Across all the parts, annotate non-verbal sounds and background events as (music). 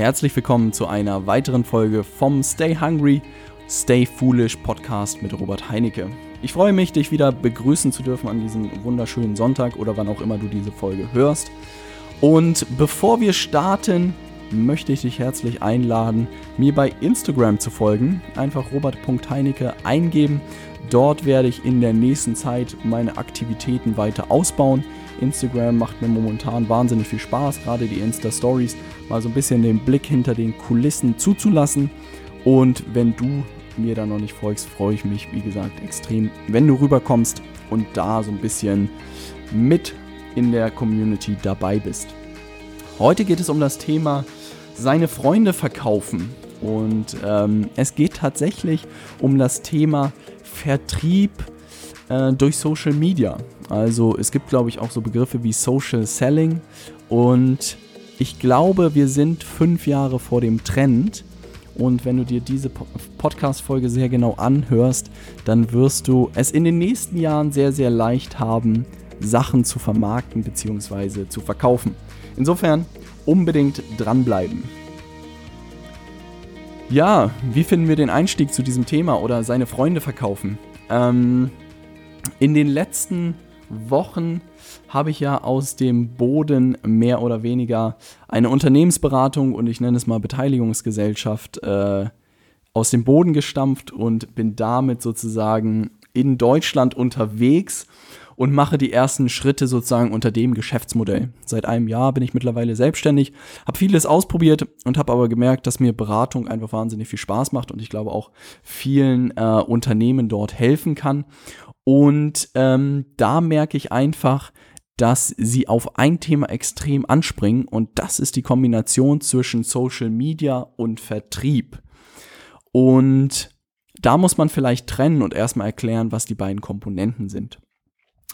herzlich willkommen zu einer weiteren Folge vom Stay Hungry, Stay Foolish Podcast mit Robert Heinecke. Ich freue mich, dich wieder begrüßen zu dürfen an diesem wunderschönen Sonntag oder wann auch immer du diese Folge hörst. Und bevor wir starten, möchte ich dich herzlich einladen, mir bei Instagram zu folgen. Einfach robert.heinecke eingeben. Dort werde ich in der nächsten Zeit meine Aktivitäten weiter ausbauen. Instagram macht mir momentan wahnsinnig viel Spaß, gerade die Insta-Stories, mal so ein bisschen den Blick hinter den Kulissen zuzulassen. Und wenn du mir da noch nicht folgst, freue ich mich, wie gesagt, extrem, wenn du rüberkommst und da so ein bisschen mit in der Community dabei bist. Heute geht es um das Thema seine Freunde verkaufen. Und ähm, es geht tatsächlich um das Thema Vertrieb äh, durch Social Media. Also es gibt, glaube ich, auch so Begriffe wie Social Selling. Und ich glaube, wir sind fünf Jahre vor dem Trend. Und wenn du dir diese Podcast-Folge sehr genau anhörst, dann wirst du es in den nächsten Jahren sehr, sehr leicht haben, Sachen zu vermarkten bzw. zu verkaufen. Insofern unbedingt dranbleiben. Ja, wie finden wir den Einstieg zu diesem Thema oder seine Freunde verkaufen? Ähm, in den letzten Wochen habe ich ja aus dem Boden mehr oder weniger eine Unternehmensberatung und ich nenne es mal Beteiligungsgesellschaft äh, aus dem Boden gestampft und bin damit sozusagen in Deutschland unterwegs und mache die ersten Schritte sozusagen unter dem Geschäftsmodell. Seit einem Jahr bin ich mittlerweile selbstständig, habe vieles ausprobiert und habe aber gemerkt, dass mir Beratung einfach wahnsinnig viel Spaß macht und ich glaube auch vielen äh, Unternehmen dort helfen kann. Und ähm, da merke ich einfach, dass sie auf ein Thema extrem anspringen und das ist die Kombination zwischen Social Media und Vertrieb. Und da muss man vielleicht trennen und erstmal erklären, was die beiden Komponenten sind.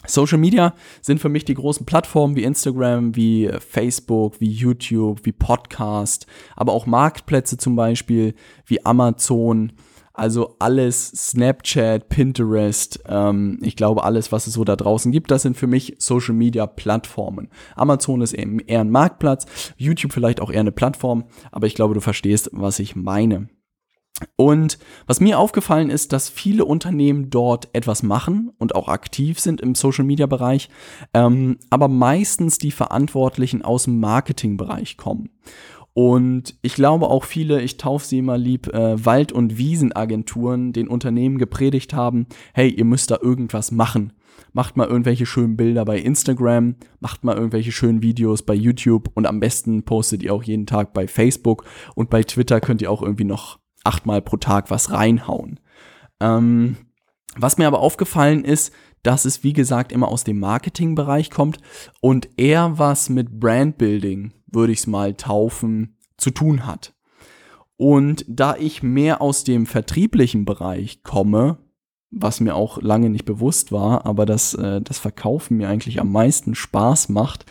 Social Media sind für mich die großen Plattformen wie Instagram, wie Facebook, wie YouTube, wie Podcast, aber auch Marktplätze zum Beispiel wie Amazon. Also alles Snapchat, Pinterest, ähm, ich glaube alles, was es so da draußen gibt, das sind für mich Social Media Plattformen. Amazon ist eben eher ein Marktplatz, YouTube vielleicht auch eher eine Plattform, aber ich glaube, du verstehst, was ich meine. Und was mir aufgefallen ist, dass viele Unternehmen dort etwas machen und auch aktiv sind im Social-Media-Bereich, ähm, aber meistens die Verantwortlichen aus dem Marketing-Bereich kommen. Und ich glaube auch viele, ich taufe sie mal lieb, äh, Wald- und Wiesenagenturen den Unternehmen gepredigt haben, hey, ihr müsst da irgendwas machen. Macht mal irgendwelche schönen Bilder bei Instagram, macht mal irgendwelche schönen Videos bei YouTube und am besten postet ihr auch jeden Tag bei Facebook und bei Twitter könnt ihr auch irgendwie noch achtmal pro Tag was reinhauen. Ähm, was mir aber aufgefallen ist, dass es wie gesagt immer aus dem Marketingbereich kommt und eher was mit Brandbuilding, würde ich es mal taufen, zu tun hat. Und da ich mehr aus dem vertrieblichen Bereich komme, was mir auch lange nicht bewusst war, aber dass äh, das Verkaufen mir eigentlich am meisten Spaß macht,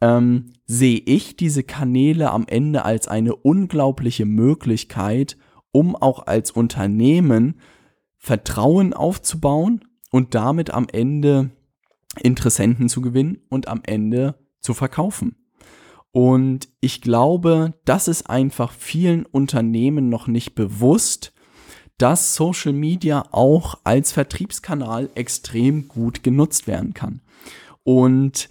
ähm, sehe ich diese Kanäle am Ende als eine unglaubliche Möglichkeit, um auch als Unternehmen Vertrauen aufzubauen und damit am Ende Interessenten zu gewinnen und am Ende zu verkaufen. Und ich glaube, das ist einfach vielen Unternehmen noch nicht bewusst, dass Social Media auch als Vertriebskanal extrem gut genutzt werden kann. Und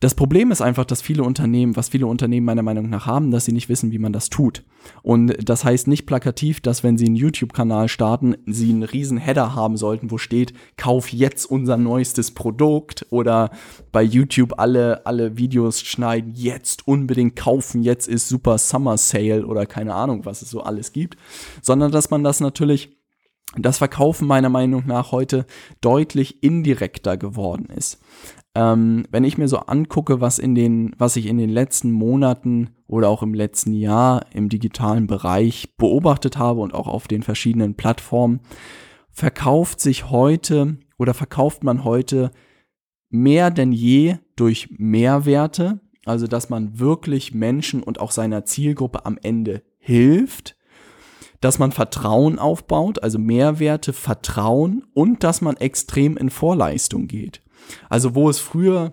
das Problem ist einfach, dass viele Unternehmen, was viele Unternehmen meiner Meinung nach haben, dass sie nicht wissen, wie man das tut. Und das heißt nicht plakativ, dass wenn sie einen YouTube-Kanal starten, sie einen riesen Header haben sollten, wo steht, kauf jetzt unser neuestes Produkt oder bei YouTube alle, alle Videos schneiden, jetzt unbedingt kaufen, jetzt ist super Summer Sale oder keine Ahnung, was es so alles gibt, sondern dass man das natürlich das Verkaufen meiner Meinung nach heute deutlich indirekter geworden ist. Ähm, wenn ich mir so angucke, was in den, was ich in den letzten Monaten oder auch im letzten Jahr im digitalen Bereich beobachtet habe und auch auf den verschiedenen Plattformen, verkauft sich heute oder verkauft man heute mehr denn je durch Mehrwerte, also dass man wirklich Menschen und auch seiner Zielgruppe am Ende hilft, dass man Vertrauen aufbaut, also Mehrwerte, Vertrauen und dass man extrem in Vorleistung geht. Also wo es früher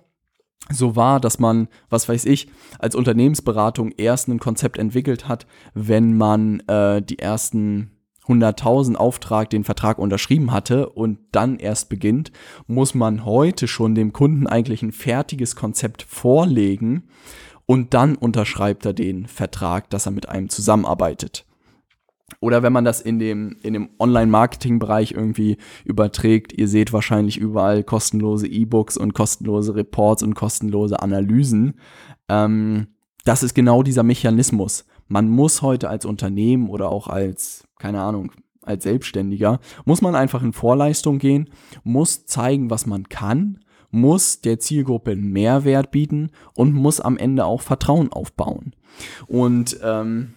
so war, dass man, was weiß ich, als Unternehmensberatung erst ein Konzept entwickelt hat, wenn man äh, die ersten 100.000 Auftrag den Vertrag unterschrieben hatte und dann erst beginnt, muss man heute schon dem Kunden eigentlich ein fertiges Konzept vorlegen und dann unterschreibt er den Vertrag, dass er mit einem zusammenarbeitet. Oder wenn man das in dem, in dem Online-Marketing-Bereich irgendwie überträgt, ihr seht wahrscheinlich überall kostenlose E-Books und kostenlose Reports und kostenlose Analysen. Ähm, das ist genau dieser Mechanismus. Man muss heute als Unternehmen oder auch als, keine Ahnung, als Selbstständiger, muss man einfach in Vorleistung gehen, muss zeigen, was man kann, muss der Zielgruppe Mehrwert bieten und muss am Ende auch Vertrauen aufbauen. Und ähm,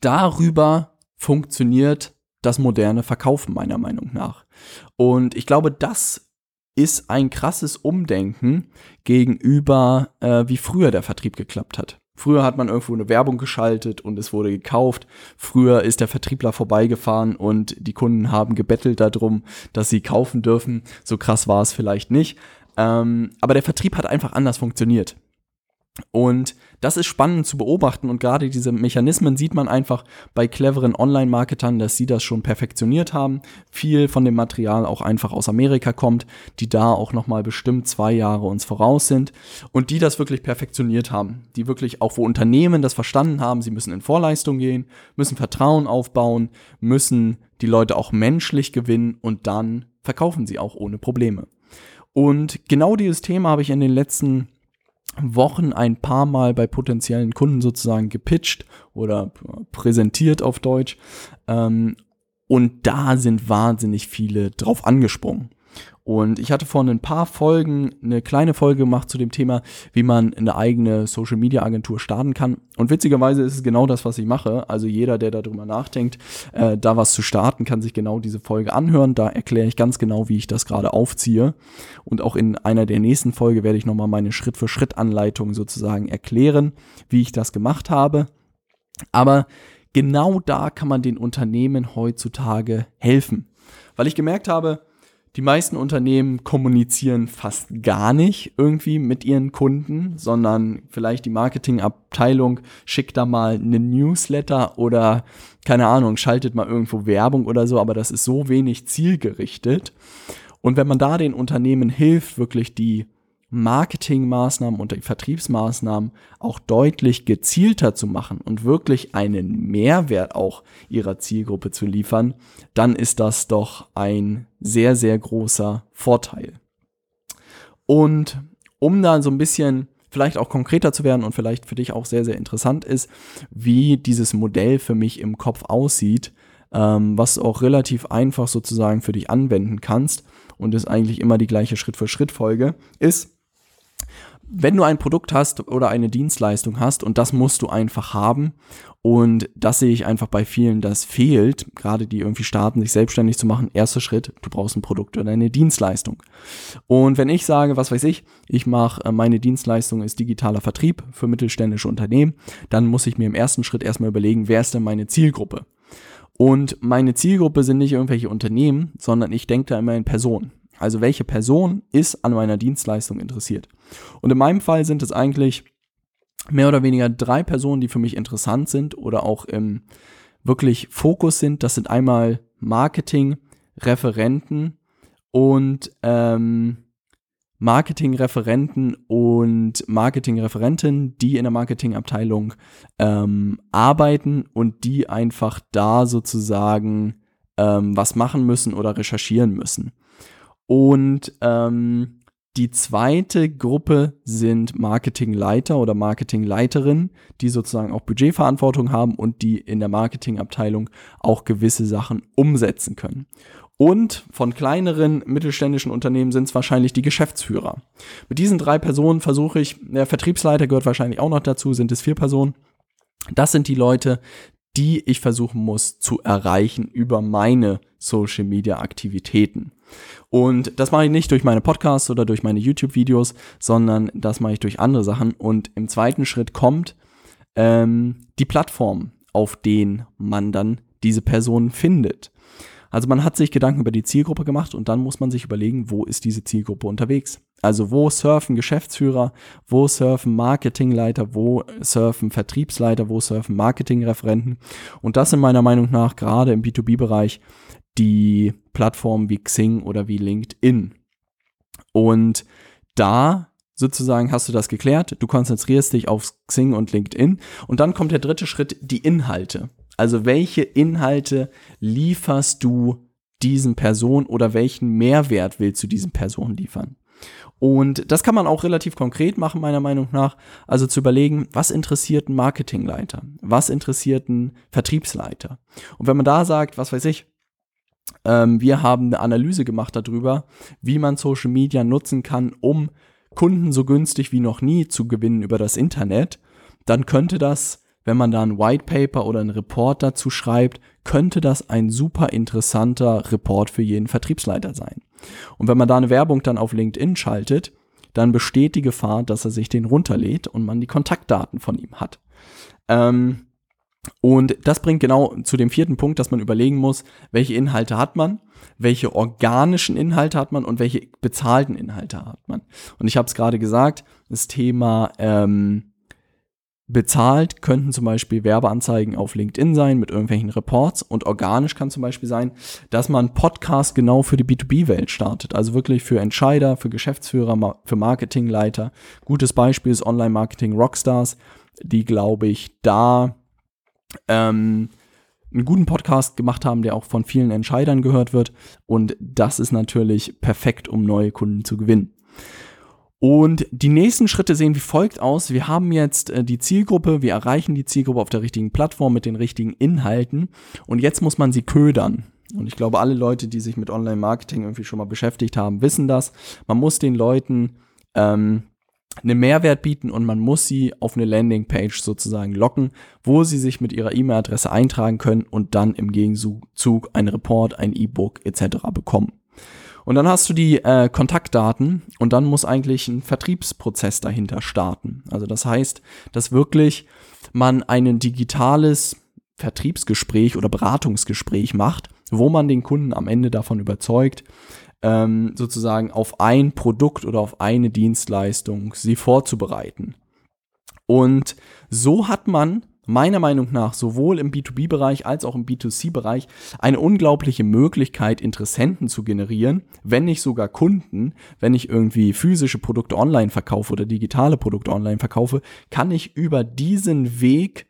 darüber funktioniert das moderne Verkaufen meiner Meinung nach. Und ich glaube, das ist ein krasses Umdenken gegenüber, äh, wie früher der Vertrieb geklappt hat. Früher hat man irgendwo eine Werbung geschaltet und es wurde gekauft. Früher ist der Vertriebler vorbeigefahren und die Kunden haben gebettelt darum, dass sie kaufen dürfen. So krass war es vielleicht nicht. Ähm, aber der Vertrieb hat einfach anders funktioniert. Und das ist spannend zu beobachten und gerade diese Mechanismen sieht man einfach bei cleveren Online-Marketern, dass sie das schon perfektioniert haben. Viel von dem Material auch einfach aus Amerika kommt, die da auch nochmal bestimmt zwei Jahre uns voraus sind und die das wirklich perfektioniert haben. Die wirklich auch, wo Unternehmen das verstanden haben, sie müssen in Vorleistung gehen, müssen Vertrauen aufbauen, müssen die Leute auch menschlich gewinnen und dann verkaufen sie auch ohne Probleme. Und genau dieses Thema habe ich in den letzten Wochen ein paar Mal bei potenziellen Kunden sozusagen gepitcht oder präsentiert auf Deutsch. Ähm, und da sind wahnsinnig viele drauf angesprungen. Und ich hatte vor ein paar Folgen eine kleine Folge gemacht zu dem Thema, wie man eine eigene Social Media Agentur starten kann. Und witzigerweise ist es genau das, was ich mache. Also jeder, der darüber nachdenkt, äh, da was zu starten, kann sich genau diese Folge anhören. Da erkläre ich ganz genau, wie ich das gerade aufziehe. Und auch in einer der nächsten Folge werde ich nochmal meine Schritt-für-Schritt-Anleitung sozusagen erklären, wie ich das gemacht habe. Aber genau da kann man den Unternehmen heutzutage helfen. Weil ich gemerkt habe, die meisten Unternehmen kommunizieren fast gar nicht irgendwie mit ihren Kunden, sondern vielleicht die Marketingabteilung schickt da mal einen Newsletter oder keine Ahnung, schaltet mal irgendwo Werbung oder so, aber das ist so wenig zielgerichtet. Und wenn man da den Unternehmen hilft, wirklich die Marketingmaßnahmen und die Vertriebsmaßnahmen auch deutlich gezielter zu machen und wirklich einen Mehrwert auch ihrer Zielgruppe zu liefern, dann ist das doch ein sehr, sehr großer Vorteil. Und um da so ein bisschen vielleicht auch konkreter zu werden und vielleicht für dich auch sehr, sehr interessant ist, wie dieses Modell für mich im Kopf aussieht, ähm, was du auch relativ einfach sozusagen für dich anwenden kannst und ist eigentlich immer die gleiche Schritt-für-Schritt-Folge, ist, wenn du ein Produkt hast oder eine Dienstleistung hast und das musst du einfach haben und das sehe ich einfach bei vielen, das fehlt, gerade die irgendwie starten, sich selbstständig zu machen, erster Schritt, du brauchst ein Produkt oder eine Dienstleistung. Und wenn ich sage, was weiß ich, ich mache, äh, meine Dienstleistung ist digitaler Vertrieb für mittelständische Unternehmen, dann muss ich mir im ersten Schritt erstmal überlegen, wer ist denn meine Zielgruppe? Und meine Zielgruppe sind nicht irgendwelche Unternehmen, sondern ich denke da immer in Personen. Also welche Person ist an meiner Dienstleistung interessiert? Und in meinem Fall sind es eigentlich mehr oder weniger drei Personen, die für mich interessant sind oder auch im wirklich Fokus sind. Das sind einmal Marketing, Referenten und ähm, Marketingreferenten und Marketingreferenten, die in der Marketingabteilung ähm, arbeiten und die einfach da sozusagen ähm, was machen müssen oder recherchieren müssen. Und ähm, die zweite Gruppe sind Marketingleiter oder Marketingleiterinnen, die sozusagen auch Budgetverantwortung haben und die in der Marketingabteilung auch gewisse Sachen umsetzen können. Und von kleineren mittelständischen Unternehmen sind es wahrscheinlich die Geschäftsführer. Mit diesen drei Personen versuche ich, der Vertriebsleiter gehört wahrscheinlich auch noch dazu, sind es vier Personen. Das sind die Leute, die ich versuchen muss zu erreichen über meine Social Media Aktivitäten. Und das mache ich nicht durch meine Podcasts oder durch meine YouTube-Videos, sondern das mache ich durch andere Sachen. Und im zweiten Schritt kommt ähm, die Plattform, auf denen man dann diese Person findet. Also man hat sich Gedanken über die Zielgruppe gemacht und dann muss man sich überlegen, wo ist diese Zielgruppe unterwegs. Also wo surfen Geschäftsführer, wo surfen Marketingleiter, wo surfen Vertriebsleiter, wo surfen Marketingreferenten. Und das sind meiner Meinung nach gerade im B2B-Bereich die Plattformen wie Xing oder wie LinkedIn. Und da sozusagen hast du das geklärt, du konzentrierst dich auf Xing und LinkedIn und dann kommt der dritte Schritt, die Inhalte. Also welche Inhalte lieferst du diesen Person oder welchen Mehrwert willst du diesen Personen liefern? Und das kann man auch relativ konkret machen, meiner Meinung nach. Also zu überlegen, was interessiert ein Marketingleiter? Was interessiert ein Vertriebsleiter? Und wenn man da sagt, was weiß ich, ähm, wir haben eine Analyse gemacht darüber, wie man Social Media nutzen kann, um Kunden so günstig wie noch nie zu gewinnen über das Internet, dann könnte das, wenn man da ein White Paper oder ein Report dazu schreibt, könnte das ein super interessanter Report für jeden Vertriebsleiter sein. Und wenn man da eine Werbung dann auf LinkedIn schaltet, dann besteht die Gefahr, dass er sich den runterlädt und man die Kontaktdaten von ihm hat. Ähm, und das bringt genau zu dem vierten Punkt, dass man überlegen muss, welche Inhalte hat man, welche organischen Inhalte hat man und welche bezahlten Inhalte hat man. Und ich habe es gerade gesagt, das Thema ähm, bezahlt könnten zum Beispiel Werbeanzeigen auf LinkedIn sein mit irgendwelchen Reports und organisch kann zum Beispiel sein, dass man Podcast genau für die B2B-Welt startet. Also wirklich für Entscheider, für Geschäftsführer, für Marketingleiter. Gutes Beispiel ist Online-Marketing Rockstars, die glaube ich da ähm, einen guten Podcast gemacht haben, der auch von vielen Entscheidern gehört wird. Und das ist natürlich perfekt, um neue Kunden zu gewinnen. Und die nächsten Schritte sehen wie folgt aus. Wir haben jetzt äh, die Zielgruppe, wir erreichen die Zielgruppe auf der richtigen Plattform mit den richtigen Inhalten und jetzt muss man sie ködern. Und ich glaube, alle Leute, die sich mit Online-Marketing irgendwie schon mal beschäftigt haben, wissen das. Man muss den Leuten ähm, einen Mehrwert bieten und man muss sie auf eine Landingpage sozusagen locken, wo sie sich mit ihrer E-Mail-Adresse eintragen können und dann im Gegenzug ein Report, ein E-Book etc. bekommen. Und dann hast du die äh, Kontaktdaten und dann muss eigentlich ein Vertriebsprozess dahinter starten. Also das heißt, dass wirklich man ein digitales Vertriebsgespräch oder Beratungsgespräch macht, wo man den Kunden am Ende davon überzeugt, ähm, sozusagen auf ein Produkt oder auf eine Dienstleistung sie vorzubereiten. Und so hat man meiner Meinung nach sowohl im B2B-Bereich als auch im B2C-Bereich eine unglaubliche Möglichkeit, Interessenten zu generieren, wenn nicht sogar Kunden. Wenn ich irgendwie physische Produkte online verkaufe oder digitale Produkte online verkaufe, kann ich über diesen Weg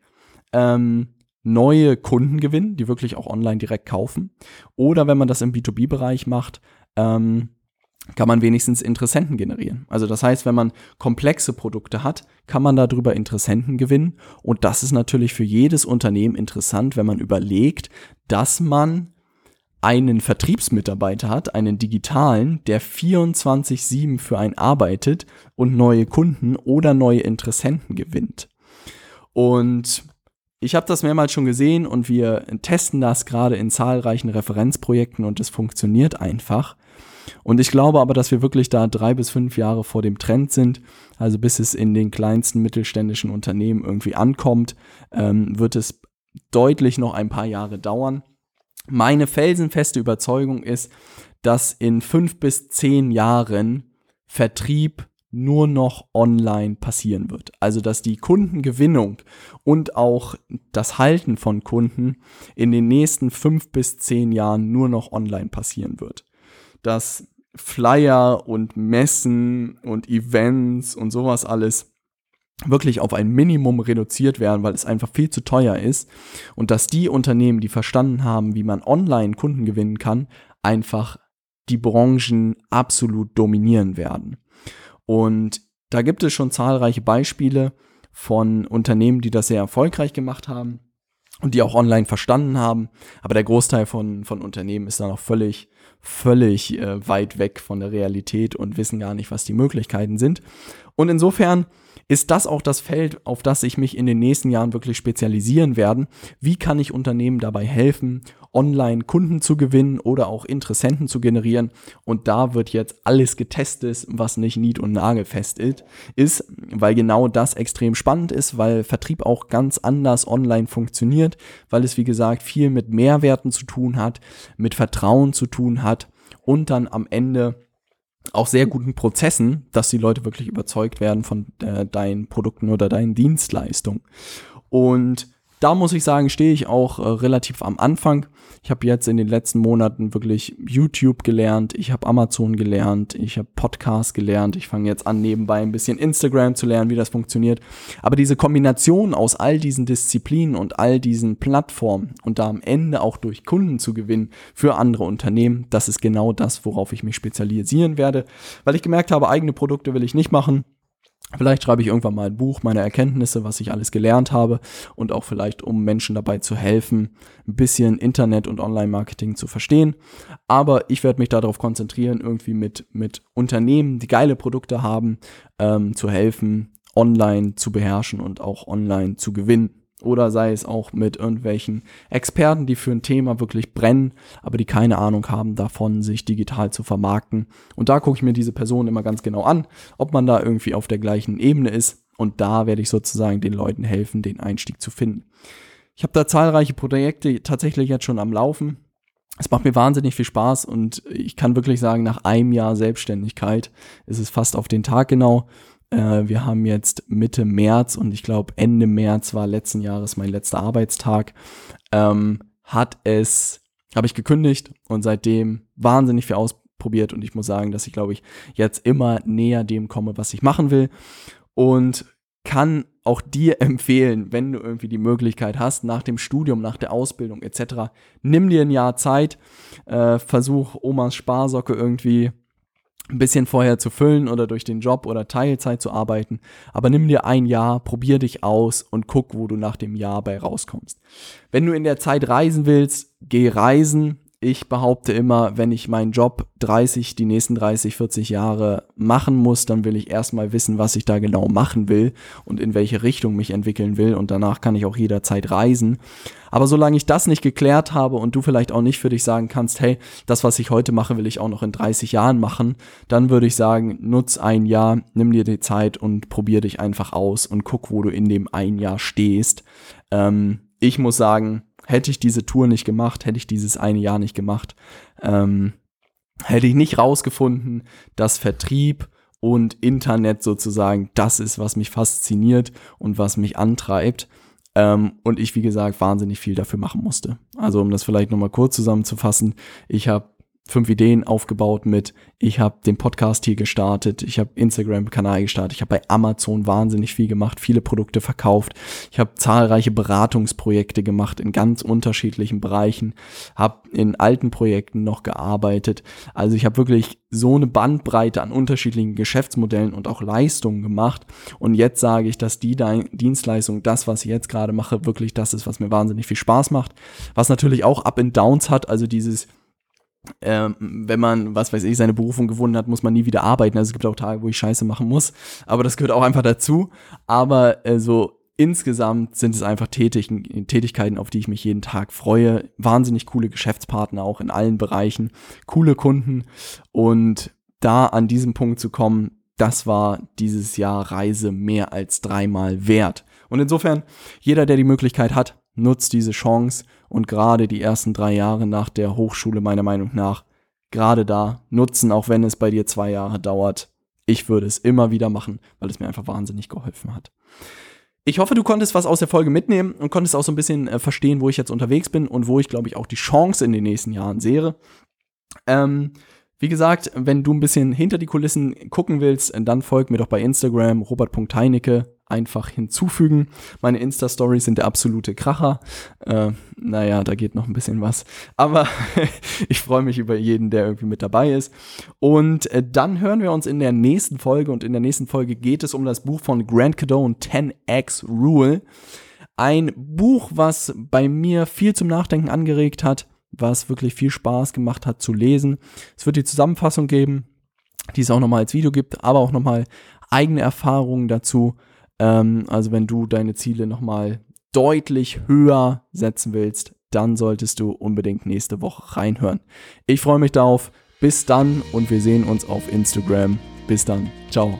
ähm, neue Kunden gewinnen, die wirklich auch online direkt kaufen. Oder wenn man das im B2B-Bereich macht, ähm, kann man wenigstens Interessenten generieren. Also das heißt, wenn man komplexe Produkte hat, kann man darüber Interessenten gewinnen. Und das ist natürlich für jedes Unternehmen interessant, wenn man überlegt, dass man einen Vertriebsmitarbeiter hat, einen digitalen, der 24-7 für einen arbeitet und neue Kunden oder neue Interessenten gewinnt. Und ich habe das mehrmals schon gesehen und wir testen das gerade in zahlreichen Referenzprojekten und es funktioniert einfach. Und ich glaube aber, dass wir wirklich da drei bis fünf Jahre vor dem Trend sind. Also bis es in den kleinsten mittelständischen Unternehmen irgendwie ankommt, ähm, wird es deutlich noch ein paar Jahre dauern. Meine felsenfeste Überzeugung ist, dass in fünf bis zehn Jahren Vertrieb nur noch online passieren wird. Also dass die Kundengewinnung und auch das Halten von Kunden in den nächsten fünf bis zehn Jahren nur noch online passieren wird dass Flyer und Messen und Events und sowas alles wirklich auf ein Minimum reduziert werden, weil es einfach viel zu teuer ist und dass die Unternehmen, die verstanden haben, wie man online Kunden gewinnen kann, einfach die Branchen absolut dominieren werden. Und da gibt es schon zahlreiche Beispiele von Unternehmen, die das sehr erfolgreich gemacht haben und die auch online verstanden haben. Aber der Großteil von, von Unternehmen ist da noch völlig völlig äh, weit weg von der Realität und wissen gar nicht, was die Möglichkeiten sind. Und insofern ist das auch das Feld, auf das ich mich in den nächsten Jahren wirklich spezialisieren werde. Wie kann ich Unternehmen dabei helfen, online Kunden zu gewinnen oder auch Interessenten zu generieren? Und da wird jetzt alles getestet, was nicht nied- und nagelfest ist, weil genau das extrem spannend ist, weil Vertrieb auch ganz anders online funktioniert, weil es wie gesagt viel mit Mehrwerten zu tun hat, mit Vertrauen zu tun hat und dann am Ende auch sehr guten Prozessen, dass die Leute wirklich überzeugt werden von äh, deinen Produkten oder deinen Dienstleistungen. Und da muss ich sagen, stehe ich auch äh, relativ am Anfang. Ich habe jetzt in den letzten Monaten wirklich YouTube gelernt, ich habe Amazon gelernt, ich habe Podcast gelernt, ich fange jetzt an nebenbei ein bisschen Instagram zu lernen, wie das funktioniert. Aber diese Kombination aus all diesen Disziplinen und all diesen Plattformen und da am Ende auch durch Kunden zu gewinnen für andere Unternehmen, das ist genau das, worauf ich mich spezialisieren werde, weil ich gemerkt habe, eigene Produkte will ich nicht machen. Vielleicht schreibe ich irgendwann mal ein Buch, meine Erkenntnisse, was ich alles gelernt habe und auch vielleicht, um Menschen dabei zu helfen, ein bisschen Internet- und Online-Marketing zu verstehen. Aber ich werde mich darauf konzentrieren, irgendwie mit, mit Unternehmen, die geile Produkte haben, ähm, zu helfen, online zu beherrschen und auch online zu gewinnen oder sei es auch mit irgendwelchen Experten, die für ein Thema wirklich brennen, aber die keine Ahnung haben davon, sich digital zu vermarkten. Und da gucke ich mir diese Person immer ganz genau an, ob man da irgendwie auf der gleichen Ebene ist. Und da werde ich sozusagen den Leuten helfen, den Einstieg zu finden. Ich habe da zahlreiche Projekte tatsächlich jetzt schon am Laufen. Es macht mir wahnsinnig viel Spaß und ich kann wirklich sagen, nach einem Jahr Selbstständigkeit ist es fast auf den Tag genau äh, wir haben jetzt Mitte März und ich glaube Ende März war letzten Jahres mein letzter Arbeitstag. Ähm, hat es, habe ich gekündigt und seitdem wahnsinnig viel ausprobiert und ich muss sagen, dass ich glaube ich jetzt immer näher dem komme, was ich machen will und kann auch dir (laughs) empfehlen, wenn du irgendwie die Möglichkeit hast, nach dem Studium, nach der Ausbildung etc., nimm dir ein Jahr Zeit, äh, versuch Omas Sparsocke irgendwie ein bisschen vorher zu füllen oder durch den Job oder Teilzeit zu arbeiten. Aber nimm dir ein Jahr, probier dich aus und guck, wo du nach dem Jahr bei rauskommst. Wenn du in der Zeit reisen willst, geh reisen, ich behaupte immer, wenn ich meinen Job 30, die nächsten 30, 40 Jahre machen muss, dann will ich erstmal wissen, was ich da genau machen will und in welche Richtung mich entwickeln will und danach kann ich auch jederzeit reisen. Aber solange ich das nicht geklärt habe und du vielleicht auch nicht für dich sagen kannst, hey, das, was ich heute mache, will ich auch noch in 30 Jahren machen, dann würde ich sagen, nutz ein Jahr, nimm dir die Zeit und probier dich einfach aus und guck, wo du in dem ein Jahr stehst. Ähm, ich muss sagen, Hätte ich diese Tour nicht gemacht, hätte ich dieses eine Jahr nicht gemacht, ähm, hätte ich nicht rausgefunden, dass Vertrieb und Internet sozusagen das ist, was mich fasziniert und was mich antreibt. Ähm, und ich, wie gesagt, wahnsinnig viel dafür machen musste. Also um das vielleicht nochmal kurz zusammenzufassen, ich habe fünf Ideen aufgebaut mit, ich habe den Podcast hier gestartet, ich habe Instagram-Kanal gestartet, ich habe bei Amazon wahnsinnig viel gemacht, viele Produkte verkauft, ich habe zahlreiche Beratungsprojekte gemacht in ganz unterschiedlichen Bereichen, habe in alten Projekten noch gearbeitet. Also ich habe wirklich so eine Bandbreite an unterschiedlichen Geschäftsmodellen und auch Leistungen gemacht. Und jetzt sage ich, dass die Dienstleistung, das, was ich jetzt gerade mache, wirklich das ist, was mir wahnsinnig viel Spaß macht. Was natürlich auch Up and Downs hat, also dieses ähm, wenn man, was weiß ich, seine Berufung gewonnen hat, muss man nie wieder arbeiten. Also es gibt auch Tage, wo ich Scheiße machen muss, aber das gehört auch einfach dazu. Aber äh, so insgesamt sind es einfach Tätig Tätigkeiten, auf die ich mich jeden Tag freue. Wahnsinnig coole Geschäftspartner auch in allen Bereichen, coole Kunden und da an diesem Punkt zu kommen, das war dieses Jahr Reise mehr als dreimal wert. Und insofern, jeder, der die Möglichkeit hat, nutzt diese Chance und gerade die ersten drei Jahre nach der Hochschule meiner Meinung nach gerade da nutzen, auch wenn es bei dir zwei Jahre dauert. Ich würde es immer wieder machen, weil es mir einfach wahnsinnig geholfen hat. Ich hoffe, du konntest was aus der Folge mitnehmen und konntest auch so ein bisschen äh, verstehen, wo ich jetzt unterwegs bin und wo ich, glaube ich, auch die Chance in den nächsten Jahren sehe. Ähm, wie gesagt, wenn du ein bisschen hinter die Kulissen gucken willst, dann folg mir doch bei Instagram, robert.heinecke, einfach hinzufügen. Meine Insta-Stories sind der absolute Kracher. Äh, naja, da geht noch ein bisschen was. Aber (laughs) ich freue mich über jeden, der irgendwie mit dabei ist. Und äh, dann hören wir uns in der nächsten Folge. Und in der nächsten Folge geht es um das Buch von Grant Cadone, 10x Rule. Ein Buch, was bei mir viel zum Nachdenken angeregt hat was wirklich viel Spaß gemacht hat zu lesen. Es wird die Zusammenfassung geben, die es auch nochmal als Video gibt, aber auch nochmal eigene Erfahrungen dazu. Ähm, also wenn du deine Ziele nochmal deutlich höher setzen willst, dann solltest du unbedingt nächste Woche reinhören. Ich freue mich darauf. Bis dann und wir sehen uns auf Instagram. Bis dann. Ciao.